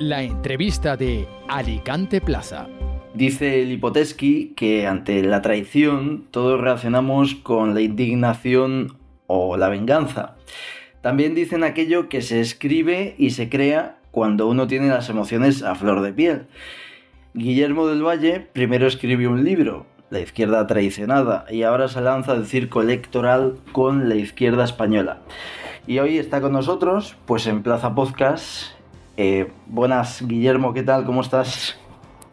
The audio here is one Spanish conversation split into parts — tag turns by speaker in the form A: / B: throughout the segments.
A: La entrevista de Alicante Plaza.
B: Dice Lipoteski que ante la traición todos reaccionamos con la indignación o la venganza. También dicen aquello que se escribe y se crea cuando uno tiene las emociones a flor de piel. Guillermo del Valle primero escribió un libro, La izquierda traicionada, y ahora se lanza al circo electoral con la izquierda española. Y hoy está con nosotros, pues en Plaza Podcast. Eh, buenas, Guillermo, ¿qué tal? ¿Cómo estás?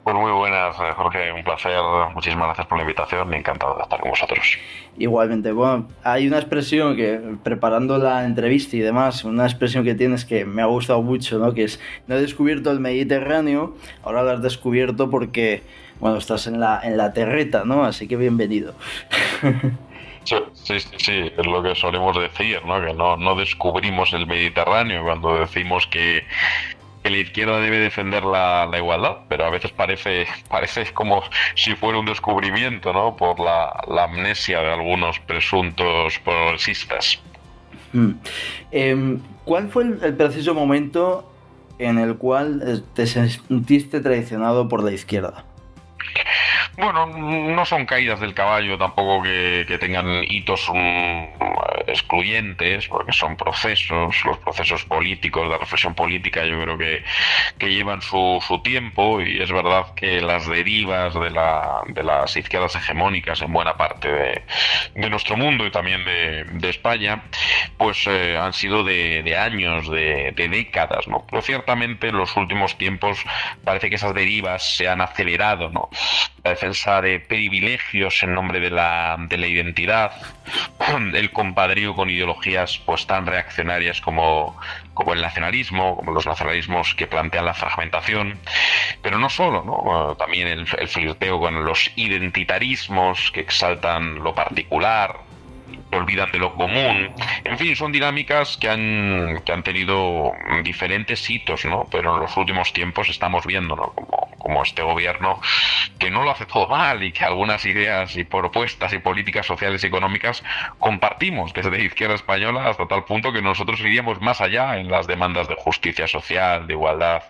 C: Pues muy buenas, eh, Jorge, un placer. Muchísimas gracias por la invitación y encantado de estar con vosotros.
B: Igualmente, bueno, hay una expresión que, preparando la entrevista y demás, una expresión que tienes que me ha gustado mucho, ¿no? Que es, no he descubierto el Mediterráneo, ahora lo has descubierto porque, bueno, estás en la, en la terreta, ¿no? Así que bienvenido.
C: Sí, sí, sí, es lo que solemos decir, ¿no? Que no, no descubrimos el Mediterráneo cuando decimos que, la izquierda debe defender la, igualdad, pero a veces parece, parece como si fuera un descubrimiento, ¿no? Por la, amnesia de algunos presuntos progresistas.
B: Hmm. Em, ¿Cuál fue el, el preciso momento en el cual eh, te sentiste traicionado por la izquierda?
C: Bueno, no son caídas del caballo tampoco que, tengan hitos mm, excluyentes, porque son procesos, los procesos políticos, de reflexión política, yo creo que, llevan su, tiempo y es verdad que las derivas de, la, de las izquierdas hegemónicas en buena parte de, nuestro mundo y también de, España, pues eh, han sido de, años, de, décadas, ¿no? Pero ciertamente en los últimos tiempos parece que esas derivas se han acelerado, ¿no? Defensa de privilegios en nombre de la, de la identidad, el compadrío con ideologías pues tan reaccionarias como, como el nacionalismo, como los nacionalismos que plantean la fragmentación, pero no solo, ¿no? también el, el flirteo con los identitarismos que exaltan lo particular, olvidan de lo común. En fin, son dinámicas que han, que han tenido diferentes hitos, ¿no? Pero en los últimos tiempos estamos viendo, ¿no? Como, como este gobierno que no lo hace todo mal y que algunas ideas y propuestas y políticas sociales y económicas compartimos desde izquierda española hasta tal punto que nosotros iríamos más allá en las demandas de justicia social, de igualdad,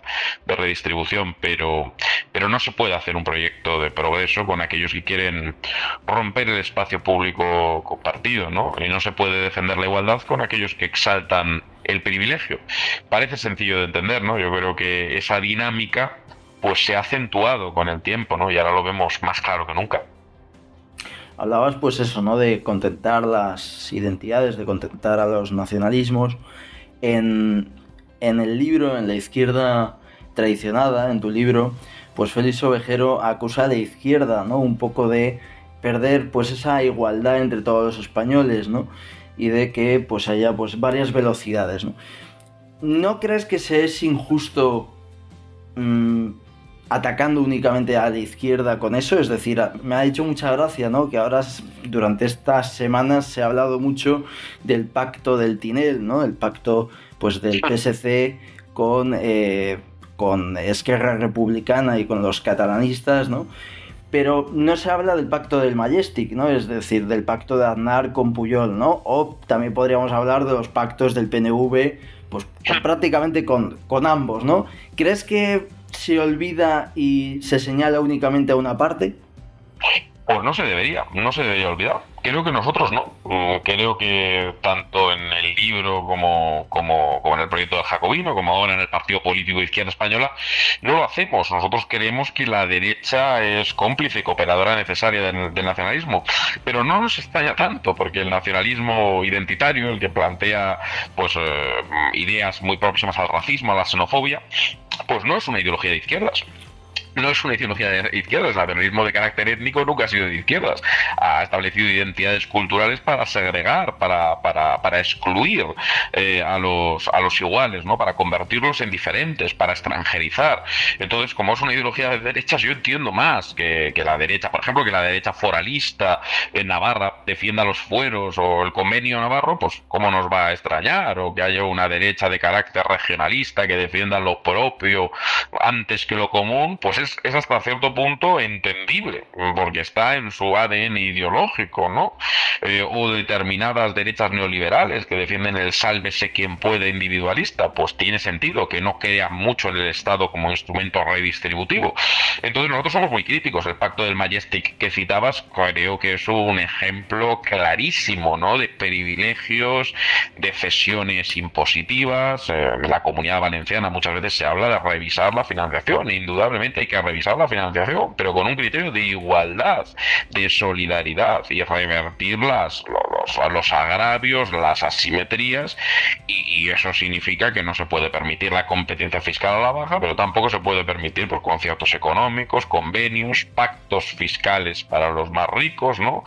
C: de redistribución, pero, pero no se puede hacer un proyecto de progreso con aquellos que quieren romper el espacio público compartido, ¿no? Y no se puede defender la igualdad con aquellos que exaltan el privilegio. Parece sencillo de entender, ¿no? Yo creo que esa dinámica pues se ha acentuado con el tiempo, ¿no? Y ahora lo vemos más claro que nunca.
B: Hablabas pues eso, ¿no? De contentar las identidades, de contentar a los nacionalismos. En, en el libro, en la izquierda traicionada, en tu libro, pues Félix Ovejero acusa a la izquierda, ¿no? Un poco de perder pues esa igualdad entre todos los españoles, ¿no? Y de que pues haya pues varias velocidades, ¿no? ¿No crees que se es injusto mmm, atacando únicamente a la izquierda con eso. Es decir, me ha hecho mucha gracia, ¿no? Que ahora, durante estas semanas, se ha hablado mucho del pacto del Tinel, ¿no? El pacto, pues, del PSC con, eh, con Esquerra Republicana y con los catalanistas, ¿no? Pero no se habla del pacto del Majestic, ¿no? Es decir, del pacto de Aznar con Puyol, ¿no? O también podríamos hablar de los pactos del PNV, pues prácticamente con, con ambos, ¿no? ¿Crees que se olvida y se señala únicamente a una parte?
C: Pues no se debería, no se debería olvidar. Creo que nosotros no. Mm, creo que tanto en el libro como, como, en el proyecto del Jacobino, como ahora en el Partido Político de Izquierda Española, no lo hacemos. Nosotros creemos que la derecha es cómplice y cooperadora necesaria del, nacionalismo. Pero no nos extraña tanto, porque el nacionalismo identitario, el que plantea pues eh, ideas muy próximas al racismo, a la xenofobia, pues no es una ideología de izquierdas no es una ideología de izquierdas. El nacionalismo de carácter étnico nunca ha sido de izquierdas. Ha establecido identidades culturales para segregar, para, para, para excluir eh, a, los, a los iguales, ¿no? para convertirlos en diferentes, para extranjerizar. Entonces, como es una ideología de derechas, yo entiendo más que, que la derecha, por ejemplo, que la derecha foralista en Navarra defienda los fueros o el convenio navarro, pues cómo nos va a extrañar, o que haya una derecha de carácter regionalista que defienda lo propio antes que lo común, pues es, hasta cierto punto entendible, porque está en su ADN ideológico, ¿no? Eh, o determinadas derechas neoliberales que defienden el sálvese quien puede individualista, pues tiene sentido que no crean mucho en el Estado como instrumento redistributivo. Entonces nosotros somos muy críticos. El pacto del Majestic que citabas creo que es un ejemplo clarísimo, ¿no? De privilegios, de cesiones impositivas. Eh, la comunidad valenciana muchas veces se habla de revisar la financiación. Indudablemente hay que revisar la financiación, pero con un criterio de igualdad, de solidaridad y revertir las, los, los agravios, las asimetrías y, eso significa que no se puede permitir la competencia fiscal a la baja, pero tampoco se puede permitir por conciertos económicos, convenios, pactos fiscales para los más ricos, ¿no?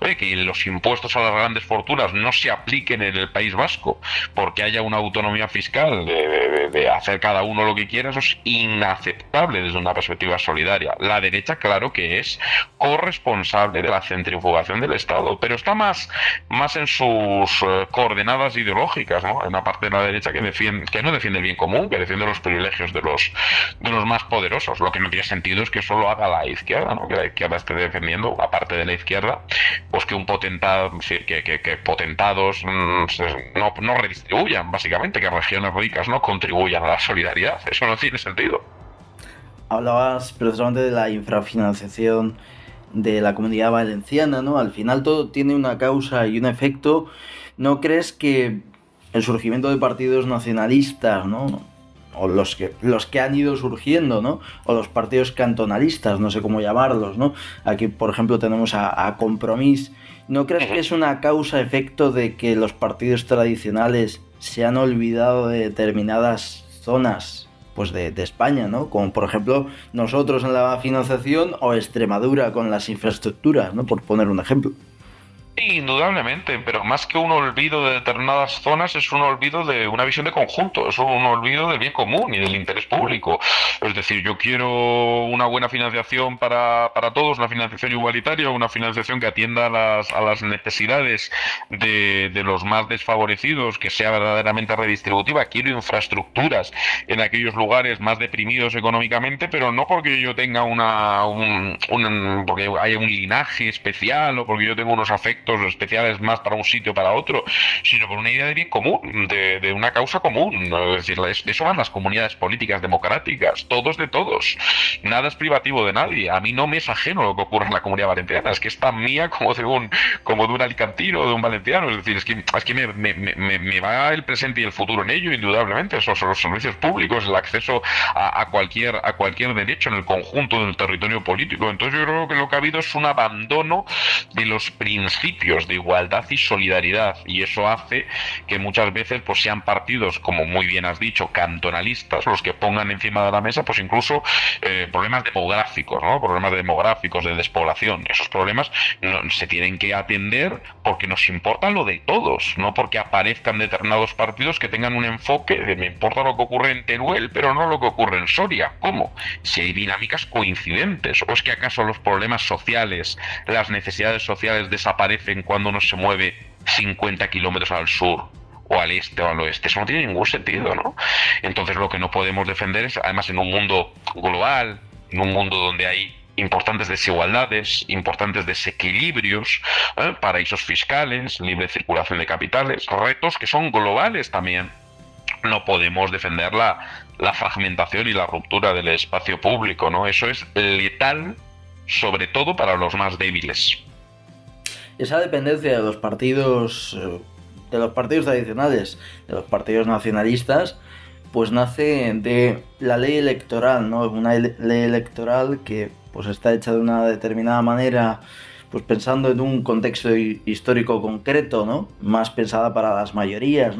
C: Oye, que los impuestos a las grandes fortunas no se apliquen en el País Vasco porque haya una autonomía fiscal de, de hacer cada uno lo que quiera, eso es inaceptable desde una perspectiva solidaria. La derecha, claro que es corresponsable de la centrifugación del Estado, pero está más, más en sus eh, coordenadas ideológicas, ¿no? En la parte de la derecha que defiende, que no defiende el bien común, que defiende los privilegios de los, de los más poderosos. Lo que no tiene sentido es que solo haga la izquierda, ¿no? Que la izquierda esté defendiendo, aparte de la izquierda, pues que un potentado, que, que, que potentados mm, no, no redistribuyan, básicamente, que regiones ricas no contribuyan a la solidaridad. Eso no tiene sentido.
B: Hablabas precisamente de la infrafinanciación de la comunidad valenciana, ¿no? Al final todo tiene una causa y un efecto. ¿No crees que el surgimiento de partidos nacionalistas, ¿no? O los que, los que han ido surgiendo, ¿no? O los partidos cantonalistas, no sé cómo llamarlos, ¿no? Aquí, por ejemplo, tenemos a, a Compromís. ¿No crees que es una causa-efecto de que los partidos tradicionales se han olvidado de determinadas zonas pues de, de, España, ¿no? Como por ejemplo nosotros en la financiación o Extremadura con las infraestructuras, ¿no? Por poner un ejemplo.
C: Indudablemente, pero más que un olvido de determinadas zonas, es un olvido de una visión de conjunto, es un olvido del bien común y del interés público. Es decir, yo quiero una buena financiación para, para todos, una financiación igualitaria, una financiación que atienda a las, a las necesidades de, de los más desfavorecidos, que sea verdaderamente redistributiva. Quiero infraestructuras en aquellos lugares más deprimidos económicamente, pero no porque yo tenga una, un, un porque haya un linaje especial o porque yo tengo unos afectos especiales más para un sitio para otro, sino por una idea de bien común, de, una causa común. Es decir, de eso van las comunidades políticas democráticas, todos de todos. Nada es privativo de nadie. A mí no me es ajeno lo que ocurre en la comunidad valenciana, es que es tan mía como de un, como de un alicantino o de un valenciano. Es decir, es que, es que me, me, me, me, va el presente y el futuro en ello, indudablemente. Esos son los servicios públicos, el acceso a, cualquier, a cualquier derecho en el conjunto del territorio político. Entonces yo creo que lo que ha habido es un abandono de los principios de igualdad y solidaridad. Y eso hace que muchas veces pues sean partidos como muy bien has dicho cantonalistas los que pongan encima de la mesa pues incluso eh, problemas demográficos no problemas demográficos de despoblación. Esos problemas no, se tienen que atender porque nos importa lo de todos no porque aparezcan determinados partidos que tengan un enfoque de me importa lo que ocurre en Teruel pero no lo que ocurre en Soria. Cómo si hay dinámicas coincidentes. O es que acaso los problemas sociales las necesidades sociales desaparecen cuando uno se mueve 50 kilómetros al sur o al este o al oeste. Eso no tiene ningún sentido, ¿no? Entonces lo que no podemos defender es, además en un mundo global, en un mundo donde hay importantes desigualdades, importantes desequilibrios, ¿eh? paraísos fiscales, libre circulación de capitales, retos que son globales también. No podemos defender la, la fragmentación y la ruptura del espacio público, ¿no? Eso es letal, sobre todo para los más débiles
B: esa dependencia de los partidos eh, de los partidos tradicionales, de los partidos nacionalistas, pues nace de la ley electoral, ¿no? Una ley electoral que pues está hecha de una determinada manera, pues pensando en un contexto histórico concreto, ¿no? Más pensada para las mayorías.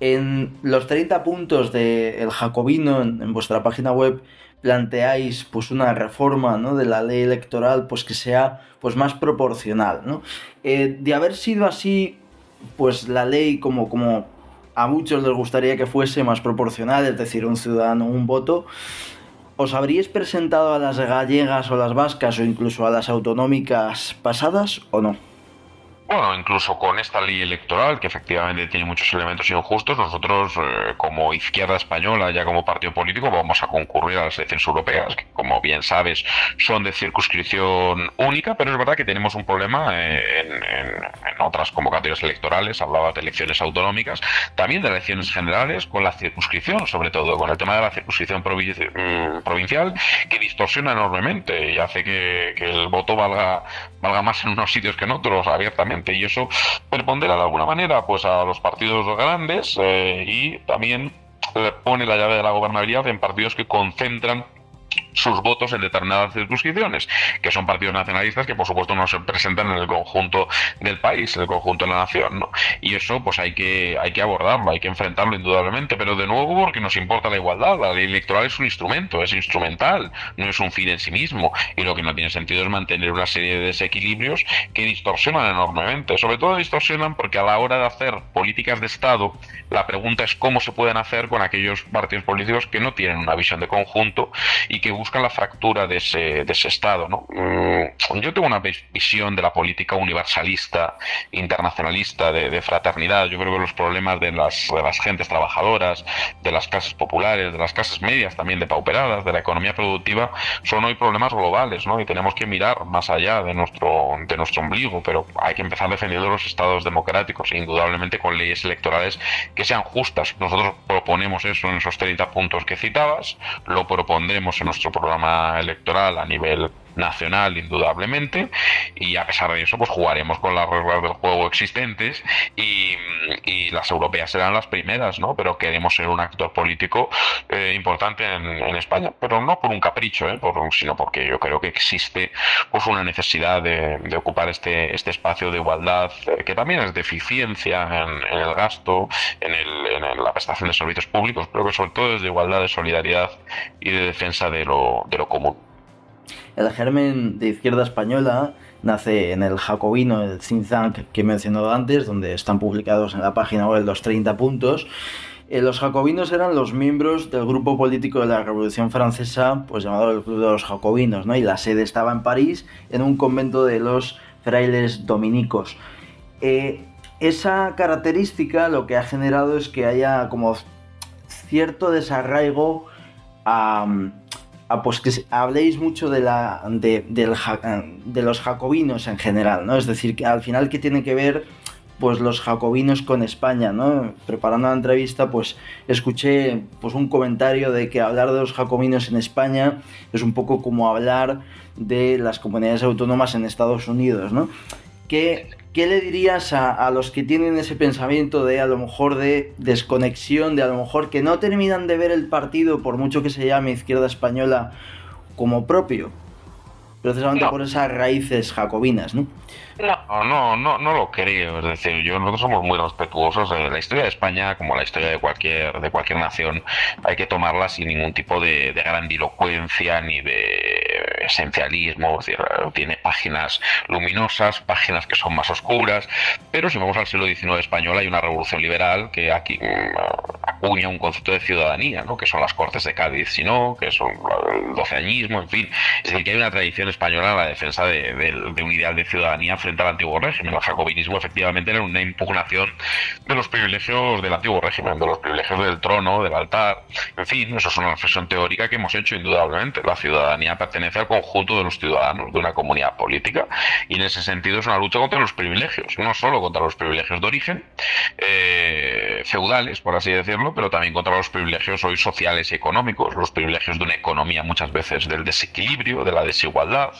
B: En los 30 puntos del El Jacobino, en vuestra página web, planteáis pues una reforma ¿no? de la ley electoral pues que sea pues más proporcional ¿no? Eh, de haber sido así pues la ley como, como a muchos les gustaría que fuese más proporcional es decir un ciudadano un voto ¿Os habríais presentado a las gallegas o las vascas o incluso a las autonómicas pasadas o no?
C: Bueno, incluso con esta ley electoral, que efectivamente tiene muchos elementos injustos, nosotros eh, como izquierda española, ya como partido político, vamos a concurrir a las elecciones europeas, que como bien sabes son de circunscripción única, pero es verdad que tenemos un problema eh, en, otras convocatorias electorales, hablaba de elecciones autonómicas, también de elecciones generales, con la circunscripción, sobre todo con el tema de la circunscripción mm, provincial, que distorsiona enormemente y hace que, que el voto valga, valga más en unos sitios que en otros, abiertamente y eso prepondera de alguna manera pues a los partidos grandes eh, y también pone la llave de la gobernabilidad en partidos que concentran sus votos en determinadas circunscripciones, que son partidos nacionalistas que por supuesto no se presentan en el conjunto del país, en el conjunto de la nación, ¿no? Y eso pues hay que, hay que abordarlo, hay que enfrentarlo indudablemente, pero de nuevo porque nos importa la igualdad, la ley electoral es un instrumento, es instrumental, no es un fin en sí mismo, y lo que no tiene sentido es mantener una serie de desequilibrios que distorsionan enormemente, sobre todo distorsionan porque a la hora de hacer políticas de Estado, la pregunta es cómo se pueden hacer con aquellos partidos políticos que no tienen una visión de conjunto y que buscan la fractura de ese, de ese Estado. ¿no? Mm, yo tengo una visión de la política universalista, internacionalista, de, fraternidad. Yo creo que los problemas de las, de las gentes trabajadoras, de las clases populares, de las clases medias también depauperadas, de la economía productiva, son hoy problemas globales, ¿no? Y tenemos que mirar más allá de nuestro, de nuestro ombligo, pero hay que empezar defendiendo los estados democráticos, indudablemente con leyes electorales que sean justas. Nosotros proponemos eso en esos 30 puntos que citabas, lo propondremos en nuestro programa electoral a nivel nacional indudablemente y a pesar de eso pues jugaremos con las reglas del juego existentes y, las europeas serán las primeras no pero queremos ser un actor político eh, importante en, España pero no por un capricho ¿eh? por, sino porque yo creo que existe pues una necesidad de, ocupar este este espacio de igualdad eh, que también es de eficiencia en, el gasto en, el, en la prestación de servicios públicos pero que sobre todo es de igualdad de solidaridad y de defensa de lo, de lo común
B: el germen de izquierda española nace en el jacobino, el think que he mencionado antes, donde están publicados en la página web los 30 puntos. Eh, los jacobinos eran los miembros del grupo político de la Revolución Francesa, pues llamado el Club de los Jacobinos, ¿no? y la sede estaba en París, en un convento de los frailes dominicos. Eh, esa característica lo que ha generado es que haya como cierto desarraigo a Ah, pues que habléis mucho de, la, de, los jacobinos en general, ¿no? Es decir, que al final, ¿qué tiene que ver pues los jacobinos con España, ¿no? Preparando la entrevista, pues escuché pues un comentario de que hablar de los jacobinos en España es un poco como hablar de las comunidades autónomas en Estados Unidos, ¿no? ¿Qué, ¿Qué le dirías a, los que tienen ese pensamiento de a lo mejor de desconexión, de a lo mejor que no terminan de ver el partido, por mucho que se llame izquierda española, como propio? Precisamente por esas raíces jacobinas, ¿no?
C: No, no, no, no lo creo. Es decir, yo nosotros somos muy respetuosos. de La historia de España, como la historia de cualquier, de cualquier nación, hay que tomarla sin ningún tipo de, de grandilocuencia ni de esencialismo. Es decir, tiene páginas luminosas, páginas que son más oscuras. Pero si vamos al siglo XIX español, hay una revolución liberal que aquí mm, acuña un concepto de ciudadanía, ¿no? que son las Cortes de Cádiz, sino que son el doceañismo, en fin. Es decir, que hay una tradición española en la defensa de, de un ideal de ciudadanía frente al antiguo régimen. El jacobinismo efectivamente era una impugnación de los privilegios del antiguo régimen, de los privilegios del trono, del altar. En fin, eso es una reflexión teórica que hemos hecho indudablemente. La ciudadanía pertenece al conjunto de los ciudadanos de una comunidad política y en ese sentido es una lucha contra los privilegios, no solo contra los privilegios de origen, eh, feudales, por así decirlo, pero también contra los privilegios hoy sociales y económicos, los privilegios de una economía muchas veces del desequilibrio, de la desigualdad,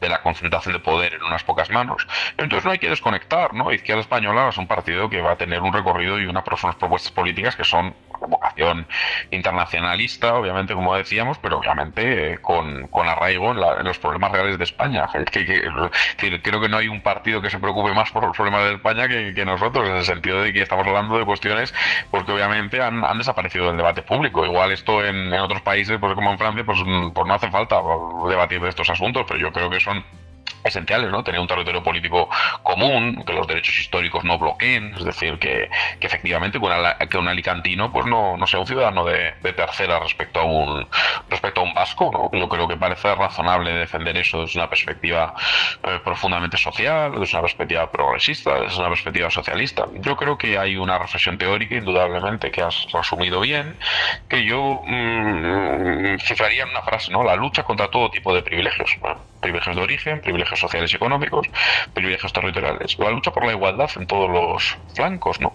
C: de la concentración de poder en unas pocas manos entonces no hay que desconectar, ¿no? Izquierda Española es un partido que va a tener un recorrido y unas propuestas políticas que son vocación internacionalista, obviamente, como decíamos, pero obviamente con, arraigo en, los problemas reales de España. creo que no hay un partido que se preocupe más por los problemas de España que, nosotros, en el sentido de que estamos hablando de cuestiones porque obviamente han, desaparecido del debate público. Igual esto en, otros países, pues como en Francia, pues, pues no hace falta debatir de estos asuntos, pero yo creo que son esenciales, ¿no? Tener un territorio político común, que los derechos históricos no bloqueen, es decir, que, que efectivamente que un alicantino pues no, no sea un ciudadano de, tercera respecto a un respecto a un vasco, ¿no? Yo creo que parece razonable defender eso desde una perspectiva eh, profundamente social, desde una perspectiva progresista, desde una perspectiva socialista. Yo creo que hay una reflexión teórica, indudablemente, que has resumido bien, que yo mm, cifraría en una frase, ¿no? La lucha contra todo tipo de privilegios. Privilegios de origen, privilegios sociales y económicos, privilegios territoriales. La lucha por la igualdad en todos los flancos, ¿no?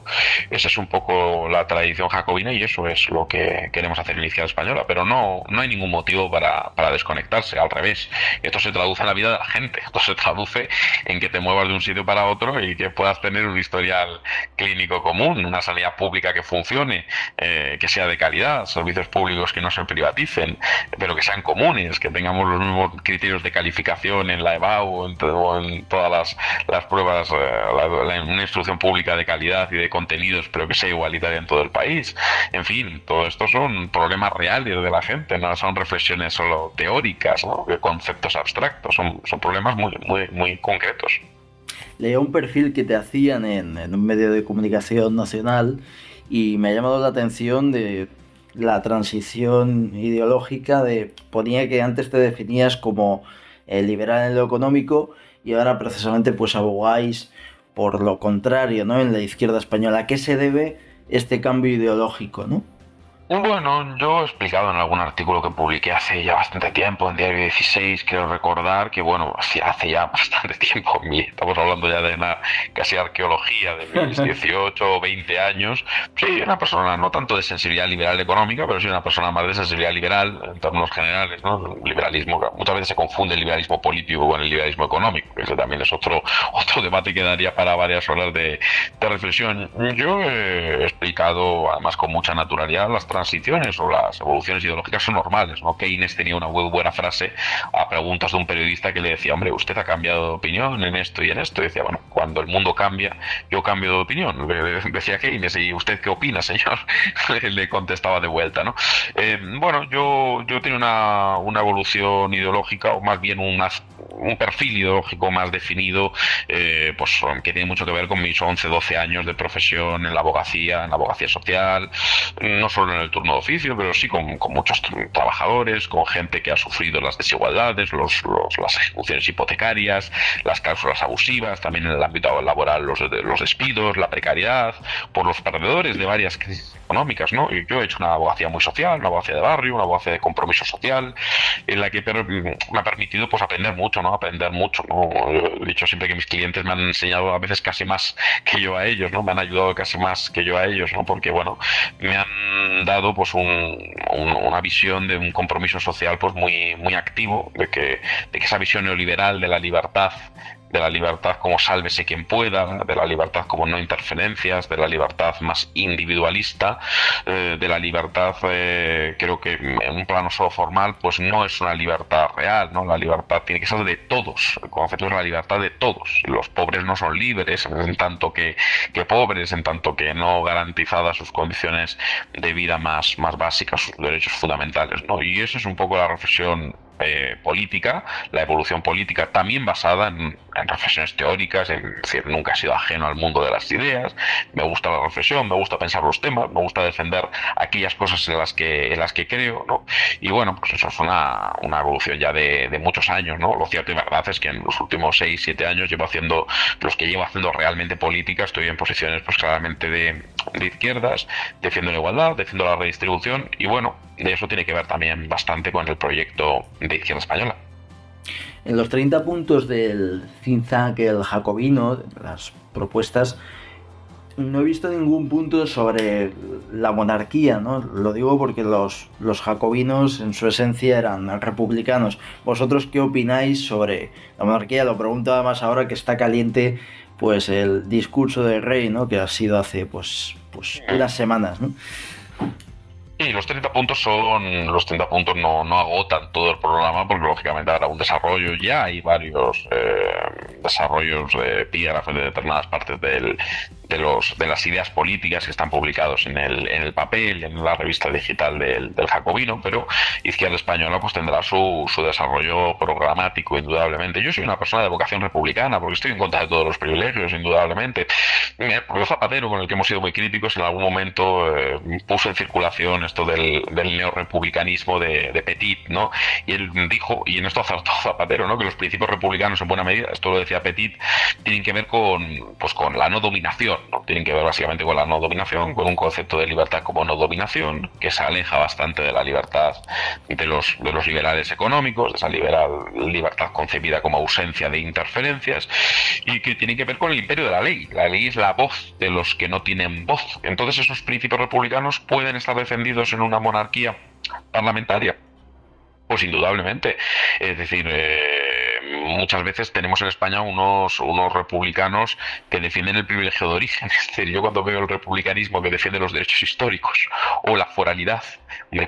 C: Esa es un poco la tradición jacobina y eso es lo que queremos hacer en la iniciativa española, pero no, no hay ningún motivo para, desconectarse, al revés. Esto se traduce en la vida de la gente, esto se traduce en que te muevas de un sitio para otro y que puedas tener un historial clínico común, una sanidad pública que funcione, eh, que sea de calidad, servicios públicos que no se privaticen, pero que sean comunes, que tengamos los mismos criterios de en la EBAU en, todas las, pruebas, eh, una instrucción pública de calidad y de contenidos, pero que sea igualitaria en todo el país. En fin, todo esto son problemas reales de la gente, no son reflexiones solo teóricas, ¿no? conceptos abstractos, son, son problemas muy, muy, muy concretos.
B: Leía un perfil que te hacían en un medio de comunicación nacional y me ha llamado la atención de la transición ideológica de ponía que antes te definías como el liberal en lo económico y ahora precisamente pues abogáis por lo contrario, ¿no? En la izquierda española. ¿A qué se debe este cambio ideológico, no?
C: Bueno, yo he explicado en algún artículo que publiqué hace ya bastante tiempo, en Diario 16, quiero recordar que, bueno, hace ya bastante tiempo, estamos hablando ya de una casi arqueología de mis 18 o 20 años, sí, una persona no tanto de sensibilidad liberal económica, pero sí una persona más de sensibilidad liberal en términos generales, ¿no? liberalismo, muchas veces se confunde el liberalismo político con el liberalismo económico, que también es otro, otro debate que daría para varias horas de, de reflexión. Yo he explicado, además con mucha naturalidad, las transiciones o las evoluciones ideológicas son normales. ¿no? Keynes tenía una muy buena frase a preguntas de un periodista que le decía, hombre, usted ha cambiado de opinión en esto y en esto. Y decía, bueno, cuando el mundo cambia, yo cambio de opinión. Decía Keynes, ¿y usted qué opina, señor? le contestaba de vuelta, ¿no? Eh, bueno, yo, yo tengo una, una evolución ideológica, o más bien una, un perfil ideológico más definido, eh, pues que tiene mucho que ver con mis 11, 12 años de profesión en la abogacía, en la abogacía social, no solo en el turno de oficio, pero sí con, muchos trabajadores, con gente que ha sufrido las desigualdades, los, las ejecuciones hipotecarias, las cláusulas abusivas, también en el ámbito laboral los, los despidos, la precariedad, por los perdedores de varias crisis económicas, ¿no? Yo he hecho una abogacía muy social, una abogacía de barrio, una abogacía de compromiso social, en la que me ha permitido pues aprender mucho, ¿no? Aprender mucho, ¿no? He dicho siempre que mis clientes me han enseñado a veces casi más que yo a ellos, ¿no? Me han ayudado casi más que yo a ellos, ¿no? Porque, bueno, me han dado pues una visión de un compromiso social pues muy, muy activo, de que, de que esa visión neoliberal de la libertad de la libertad como sálvese quien pueda, de la libertad como no interferencias, de la libertad más individualista, eh, de la libertad, eh, creo que en un plano solo formal, pues no es una libertad real, ¿no? La libertad tiene que ser de todos, el concepto es la libertad de todos. Los pobres no son libres en tanto que, que pobres, en tanto que no garantizadas sus condiciones de vida más, más básicas, sus derechos fundamentales, ¿no? Y eso es un poco la reflexión eh, política, la evolución política también basada en, reflexiones teóricas, es decir, nunca he sido ajeno al mundo de las ideas, me gusta la reflexión, me gusta pensar los temas, me gusta defender aquellas cosas en las que, en las que creo, ¿no? Y bueno, pues eso es una, una evolución ya de, muchos años, ¿no? Lo cierto y verdad es que en los últimos 6, 7 años llevo haciendo, los que llevo haciendo realmente política, estoy en posiciones pues claramente de, de izquierdas, defiendo la igualdad, defiendo la redistribución y bueno, de eso tiene que ver también bastante con el proyecto de Izquierda Española.
B: En los 30 puntos del tank, el jacobino, las propuestas, no he visto ningún punto sobre la monarquía, ¿no? Lo digo porque los, los jacobinos en su esencia eran republicanos. ¿Vosotros qué opináis sobre la monarquía? Lo pregunto además ahora que está caliente pues el discurso del rey, ¿no? Que ha sido hace pues, pues unas semanas, ¿no?
C: Sí, los 30 puntos son, los 30 puntos no, no agotan todo el programa porque lógicamente habrá un desarrollo, ya hay varios eh, desarrollos de epígrafes de determinadas partes del, de, los, de las ideas políticas que están publicados en el, en el papel, en la revista digital del, del Jacobino, pero Izquierda Española pues tendrá su, su desarrollo programático, indudablemente. Yo soy una persona de vocación republicana porque estoy en contra de todos los privilegios, indudablemente. El Zapatero, con el que hemos sido muy críticos, en algún momento eh, puso en circulación esto del, del neorepublicanismo de, de, Petit, ¿no? Y él dijo, y en esto acertó Zapatero, ¿no? Que los principios republicanos, en buena medida, esto lo decía Petit, tienen que ver con, pues, con la no dominación, ¿no? Tienen que ver básicamente con la no dominación, con un concepto de libertad como no dominación, que se aleja bastante de la libertad de los, de los liberales económicos, de esa liberal, libertad concebida como ausencia de interferencias, y que tiene que ver con el imperio de la ley. La ley es la voz de los que no tienen voz. Entonces esos principios republicanos pueden estar defendidos en una monarquía parlamentaria. Pues indudablemente. Es decir, eh, muchas veces tenemos en España unos, unos republicanos que defienden el privilegio de origen. Es decir, yo cuando veo el republicanismo que defiende los derechos históricos o la foralidad,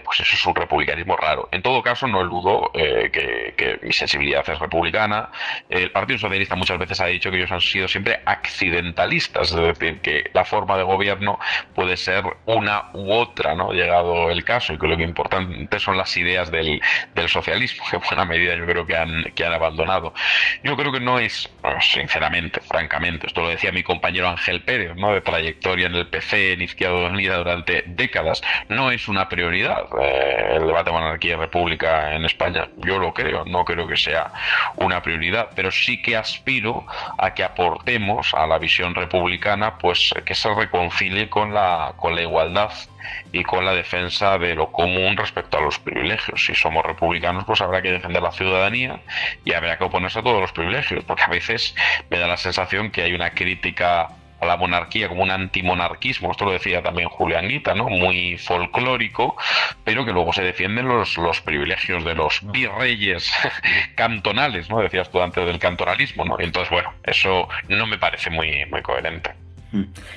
C: pues eso es un republicanismo raro. En todo caso, no eludo eh, que, mi sensibilidad es republicana. El Partido Socialista muchas veces ha dicho que ellos han sido siempre accidentalistas, es decir, que la forma de gobierno puede ser una u otra, ¿no? Llegado el caso, y que lo que importante son las ideas del, del socialismo, que en buena medida yo creo que han, que han abandonado. Yo creo que no es, sinceramente, francamente, esto lo decía mi compañero Ángel Pérez, ¿no? De trayectoria en el PC, en Izquierda Unida durante décadas, no es una prioridad eh, el debate monarquía y república en España. Yo lo creo, no creo que sea una prioridad, pero sí que aspiro a que aportemos a la visión republicana, pues que se reconcilie con la, con la igualdad y con la defensa de lo común respecto a los privilegios. Si somos republicanos, pues habrá que defender la ciudadanía y habrá que oponerse a todos los privilegios, porque a veces me da la sensación que hay una crítica a la monarquía como un antimonarquismo, esto lo decía también Julián Guita, ¿no? Muy folclórico, pero que luego se defienden los, los privilegios de los virreyes cantonales, ¿no? Decías tú antes del cantonalismo, ¿no? Y entonces, bueno, eso no me parece muy, muy coherente.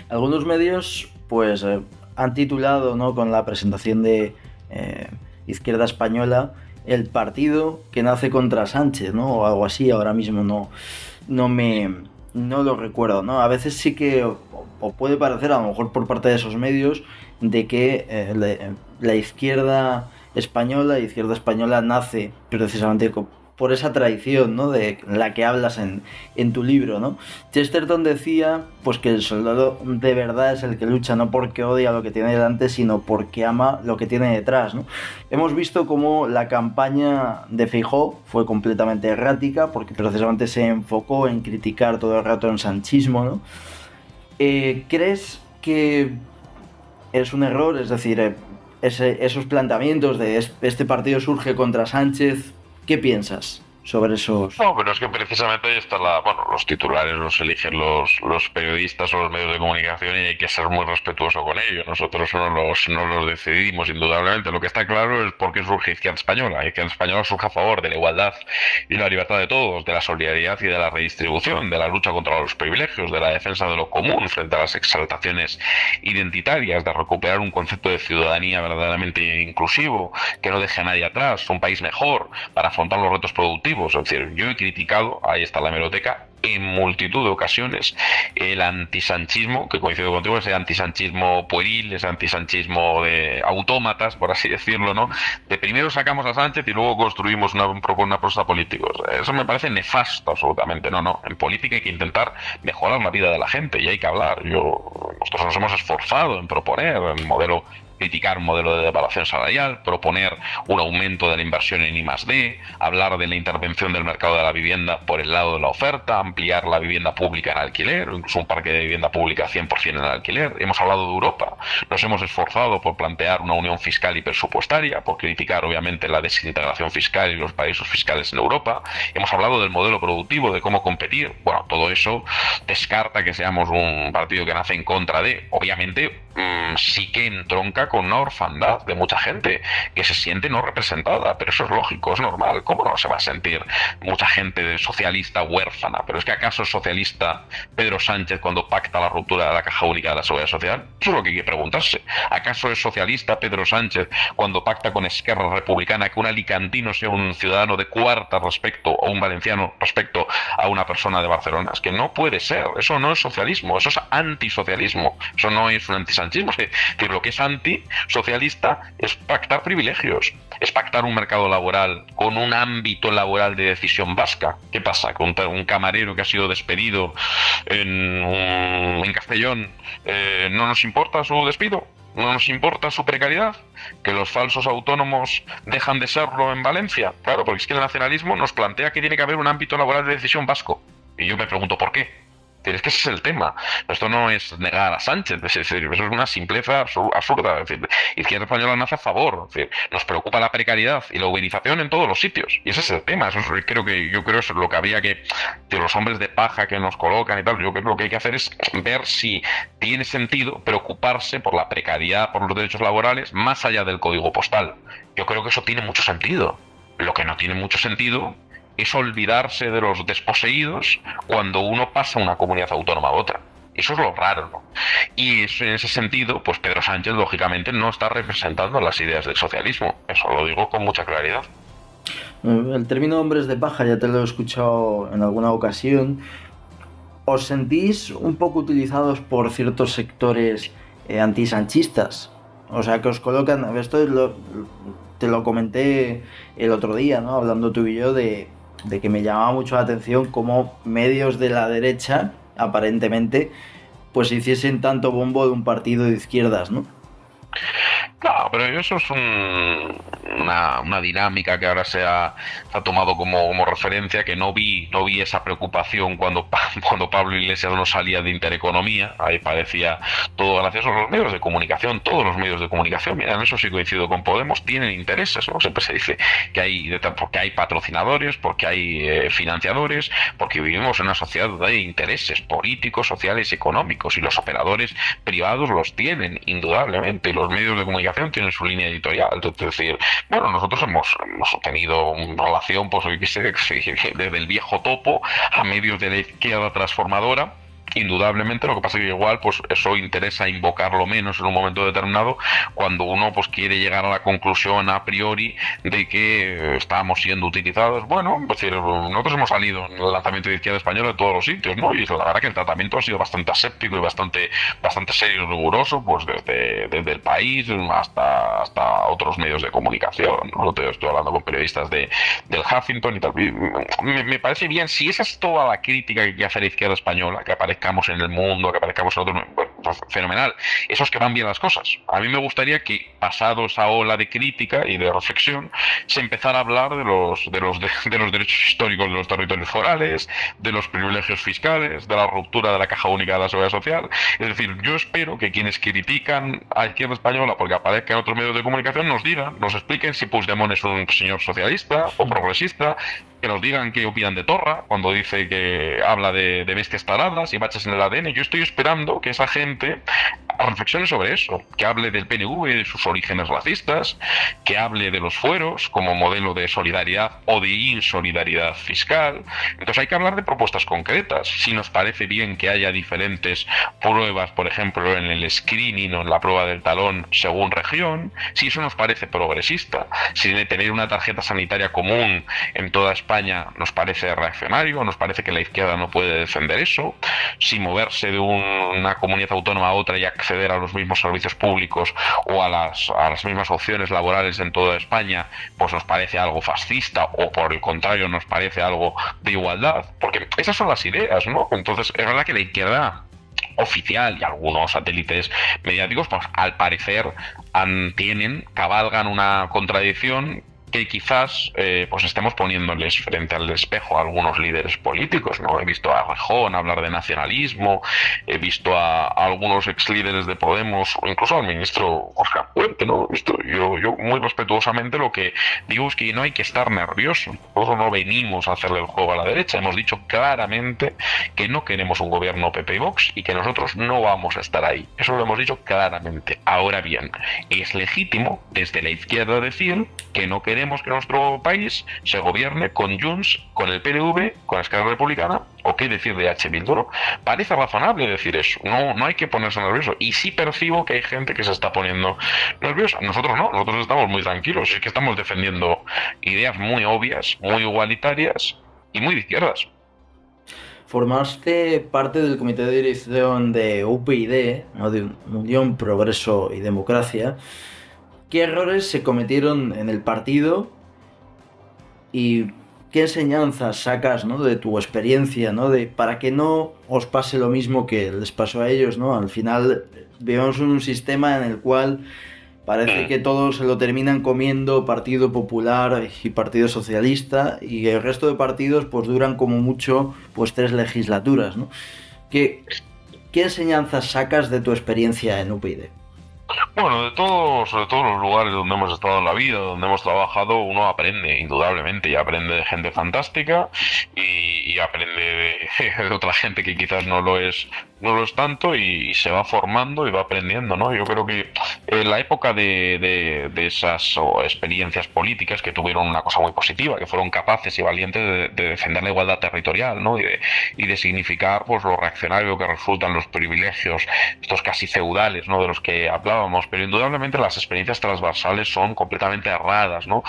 B: Algunos medios, pues, eh, han titulado, ¿no? Con la presentación de eh, Izquierda Española, el partido que nace contra Sánchez, ¿no? O algo así, ahora mismo no, no me no lo recuerdo, ¿no? A veces sí que, o, puede parecer, a lo mejor por parte de esos medios, de que eh, la, la, izquierda española, la izquierda española nace precisamente por esa tradición, ¿no? De la que hablas en, en, tu libro, ¿no? Chesterton decía, pues que el soldado de verdad es el que lucha no porque odia lo que tiene delante, sino porque ama lo que tiene detrás, ¿no? Hemos visto cómo la campaña de Feijó fue completamente errática, porque precisamente se enfocó en criticar todo el rato el sanchismo, ¿no? Eh, ¿Crees que es un error? Es decir, eh, esos planteamientos de este partido surge contra Sánchez ¿Qué piensas
C: No, pero es que precisamente ahí está la... Bueno, los titulares los eligen los, los periodistas o los medios de comunicación y hay que ser muy respetuoso con ellos. Nosotros no los, no los decidimos, indudablemente. Lo que está claro es por qué surge Izquierda Española. Izquierda Española surge a favor de la igualdad y la libertad de todos, de la solidaridad y de la redistribución, de la lucha contra los privilegios, de la defensa de lo común frente a las exaltaciones identitarias, de recuperar un concepto de ciudadanía verdaderamente inclusivo, que no deje a nadie atrás, un país mejor para afrontar los retos productivos. Es decir, yo he criticado, ahí está la hemeroteca, en multitud de ocasiones el antisanchismo, que coincido contigo, ese antisanchismo pueril, ese antisanchismo de autómatas, por así decirlo, ¿no? De primero sacamos a Sánchez y luego construimos una, una prosa políticos. Eso me parece nefasto absolutamente. No, no. En política hay que intentar mejorar la vida de la gente y hay que hablar. Yo, nosotros nos hemos esforzado en proponer el modelo criticar un modelo de devaluación salarial, proponer un aumento de la inversión en I+D, hablar de la intervención del mercado de la vivienda por el lado de la oferta, ampliar la vivienda pública en alquiler, incluso un parque de vivienda pública 100% en alquiler. Hemos hablado de Europa, nos hemos esforzado por plantear una unión fiscal y presupuestaria, por criticar obviamente la desintegración fiscal y los paraísos fiscales en Europa. Hemos hablado del modelo productivo, de cómo competir. Bueno, todo eso descarta que seamos un partido que nace en contra de, obviamente, mm, sí que entronca con una orfandad de mucha gente que se siente no representada, pero eso es lógico, es normal. ¿Cómo no se va a sentir mucha gente socialista huérfana? Pero es que acaso es socialista Pedro Sánchez cuando pacta la ruptura de la caja única de la seguridad social? Eso es lo que hay que preguntarse. ¿Acaso es socialista Pedro Sánchez cuando pacta con Esquerra Republicana que un alicantino sea un ciudadano de cuarta respecto o un valenciano respecto a una persona de Barcelona? Es que no puede ser. Eso no es socialismo, eso es antisocialismo. Eso no es un lo que es antisocialista es pactar privilegios, es pactar un mercado laboral con un ámbito laboral de decisión vasca. ¿Qué pasa? Con un camarero que ha sido despedido en, en Castellón, eh, ¿no nos importa su despido? ¿No nos importa su precariedad? ¿Que los falsos autónomos dejan de serlo en Valencia? Claro, porque es que el nacionalismo nos plantea que tiene que haber un ámbito laboral de decisión vasco. Y yo me pregunto por qué. Es que ese es el tema. Esto no es negar a Sánchez, es decir, eso es una simpleza absurda. Es decir, Izquierda Española nace a favor. Nos preocupa la precariedad y la uberización en todos los sitios. Y ese es el tema. Eso creo que, yo creo eso es lo que había que, de los hombres de paja que nos colocan y tal, yo creo que lo que hay que hacer es ver si tiene sentido preocuparse por la precariedad, por los derechos laborales, más allá del código postal. Yo creo que eso tiene mucho sentido. Lo que no tiene mucho sentido es olvidarse de los desposeídos cuando uno pasa una comunidad autónoma a otra. Eso es lo raro, ¿no? Y en ese sentido, pues Pedro Sánchez, lógicamente, no está representando las ideas del socialismo. Eso lo digo con mucha claridad.
B: El término hombres de paja ya te lo he escuchado en alguna ocasión. ¿Os sentís un poco utilizados por ciertos sectores eh, antisanchistas? O sea, que os colocan. Esto te lo comenté el otro día, ¿no? Hablando tú y yo de de que me llamaba mucho la atención cómo medios de la derecha, aparentemente, pues hiciesen tanto bombo de un partido de izquierdas, ¿no?
C: Claro, pero eso es una, una, dinámica que ahora se ha, tomado como, como, referencia, que no vi, no vi esa preocupación cuando, cuando Pablo Iglesias no salía de Intereconomía, ahí parecía todo gracioso. Los medios de comunicación, todos los medios de comunicación, mira, eso sí coincido con Podemos, tienen intereses, ¿no? Siempre se dice que hay, porque hay patrocinadores, porque hay eh, financiadores, porque vivimos en una sociedad de intereses políticos, sociales y económicos, y los operadores privados los tienen, indudablemente, y los medios de comunicación tiene su línea editorial. Es decir, bueno, nosotros hemos, hemos tenido una relación, pues, desde el viejo topo a medios de la izquierda transformadora indudablemente lo que pasa es que igual pues eso interesa invocarlo menos en un momento determinado cuando uno pues quiere llegar a la conclusión a priori de que estamos siendo utilizados. Bueno pues nosotros hemos salido en el lanzamiento de izquierda española de todos los sitios no y la verdad que el tratamiento ha sido bastante aséptico y bastante bastante serio y riguroso pues desde, desde el país hasta hasta otros medios de comunicación no estoy hablando con periodistas de del Huffington y tal. Me, me parece bien si esa es toda la crítica que quiere hacer la izquierda española que aparece en el mundo, que aparezcamos en otro fenomenal. Esos que van bien las cosas. A mí me gustaría que, pasado esa ola de crítica y de reflexión, se empezara a hablar de los, de los, de, los derechos históricos de los territorios forales, de los privilegios fiscales, de la ruptura de la caja única de la seguridad social. Es decir, yo espero que quienes critican a izquierda española porque aparezca en otros medios de comunicación nos digan, nos expliquen si Puigdemont es un señor socialista o progresista, que nos digan qué opinan de Torra cuando dice que habla de, de bestias taradas y baches en el ADN. Yo estoy esperando que esa gente reflexione sobre eso, que hable del PNV de sus orígenes racistas, que hable de los fueros como modelo de solidaridad o de insolidaridad fiscal. Entonces hay que hablar de propuestas concretas. Si nos parece bien que haya diferentes pruebas, por ejemplo, en el screening o en la prueba del talón según región, si eso nos parece progresista, si tener una tarjeta sanitaria común en toda España nos parece reaccionario, nos parece que la izquierda no puede defender eso, si moverse de una comunidad autónoma a otra y acceder a los mismos servicios públicos o a las, a las mismas opciones laborales en toda España, pues nos parece algo fascista o por el contrario nos parece algo de igualdad, porque esas son las ideas, ¿no? Entonces es verdad que la izquierda oficial y algunos satélites mediáticos, pues al parecer tienen, cabalgan una contradicción que quizás eh, pues estemos poniéndoles frente al espejo a algunos líderes políticos. ¿no? He visto a Rejón hablar de nacionalismo, he visto a, algunos ex líderes de Podemos, o incluso al ministro Oscar Puente. ¿no? yo, yo muy respetuosamente lo que digo es que no hay que estar nervioso. Nosotros no venimos a hacerle el juego a la derecha. Hemos dicho claramente que no queremos un gobierno PP y Vox y que nosotros no vamos a estar ahí. Eso lo hemos dicho claramente. Ahora bien, es legítimo desde la izquierda decir que no queremos queremos que nuestro país se gobierne con Junts, con el PNV, con la Esquerra Republicana, o qué decir de H. Bilduro. Parece razonable decir eso, no, no hay que ponerse nervioso. Y sí percibo que hay gente que se está poniendo nerviosa. Nosotros no, nosotros estamos muy tranquilos, es que estamos defendiendo ideas muy obvias, muy igualitarias y muy de izquierdas.
B: Formaste parte del comité de dirección de UPyD, de Unión, Progreso y Democracia. ¿Qué errores se cometieron en el partido y qué enseñanzas sacas ¿no? de tu experiencia ¿no? de, para que no os pase lo mismo que les pasó a ellos? ¿no? Al final vemos un sistema en el cual parece que todos se lo terminan comiendo Partido Popular y Partido Socialista y el resto de partidos pues duran como mucho pues tres legislaturas. ¿no? ¿Qué, ¿Qué enseñanzas sacas de tu experiencia en UPyD?
C: Bueno, de todos, de todos los lugares donde hemos estado en la vida, donde hemos trabajado, uno aprende, indudablemente, y aprende de gente fantástica y, aprende de, otra gente que quizás no lo es, no lo es tanto y, se va formando y va aprendiendo, ¿no? Yo creo que en la época de, de, esas experiencias políticas que tuvieron una cosa muy positiva, que fueron capaces y valientes de, defender la igualdad territorial, ¿no? Y de, y significar, pues, lo reaccionario que resultan los privilegios, estos casi feudales, ¿no? De los que hablábamos pero indudablemente las experiencias transversales son completamente erradas, ¿no?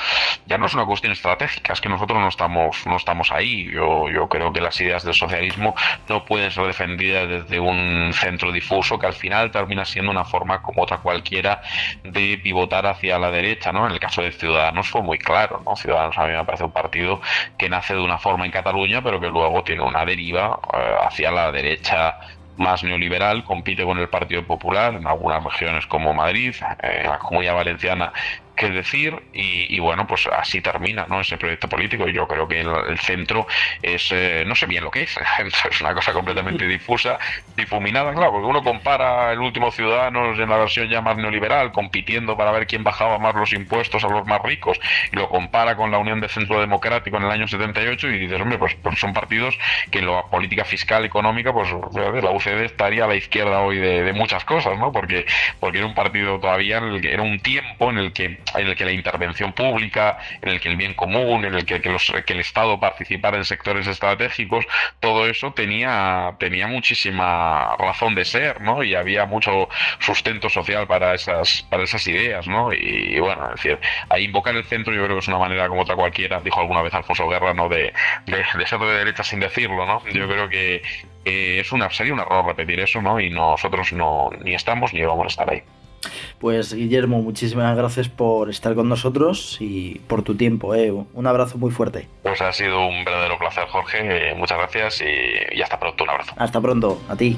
C: Ya no es una cuestión estratégica, es que nosotros no estamos, no estamos ahí. Yo, yo creo que las ideas del socialismo no pueden ser defendidas desde un centro difuso que al final termina siendo una forma como otra cualquiera de pivotar hacia la derecha, ¿no? En el caso de Ciudadanos fue muy claro, ¿no? Ciudadanos a mí me parece un partido que nace de una forma en Cataluña, pero que luego tiene una deriva eh, hacia la derecha más neoliberal, compite con el Partido Popular en algunas regiones como Madrid, en la Comunidad Valenciana que decir y, bueno, pues así termina ¿no? ese proyecto político y yo creo que el, centro es, eh, no sé bien lo que es, es una cosa completamente difusa, difuminada, claro, porque uno compara el último Ciudadanos en la versión ya más neoliberal, compitiendo para ver quién bajaba más los impuestos a los más ricos, y lo compara con la Unión de Centro Democrático en el año 78 y dices, hombre, pues, pues, son partidos que en la política fiscal, económica, pues la UCD estaría a la izquierda hoy de, muchas cosas, ¿no? Porque, porque era un partido todavía, era un tiempo en el que en el que la intervención pública, en el que el bien común, en el que, que, el Estado participara en sectores estratégicos, todo eso tenía, tenía muchísima razón de ser, ¿no? Y había mucho sustento social para esas, para esas ideas, ¿no? Y, bueno, es decir, a invocar el centro yo creo que es una manera como otra cualquiera, dijo alguna vez Alfonso Guerra, ¿no? De, de, ser de derecha sin decirlo, ¿no? Yo creo que es una, sería un error repetir eso, ¿no? Y nosotros no, ni estamos ni vamos a estar ahí.
B: Pues Guillermo, muchísimas gracias por estar con nosotros y por tu tiempo. ¿eh? Un abrazo muy fuerte.
C: Pues ha sido un verdadero placer, Jorge. muchas gracias y, y hasta pronto. Un abrazo.
B: Hasta pronto. A ti.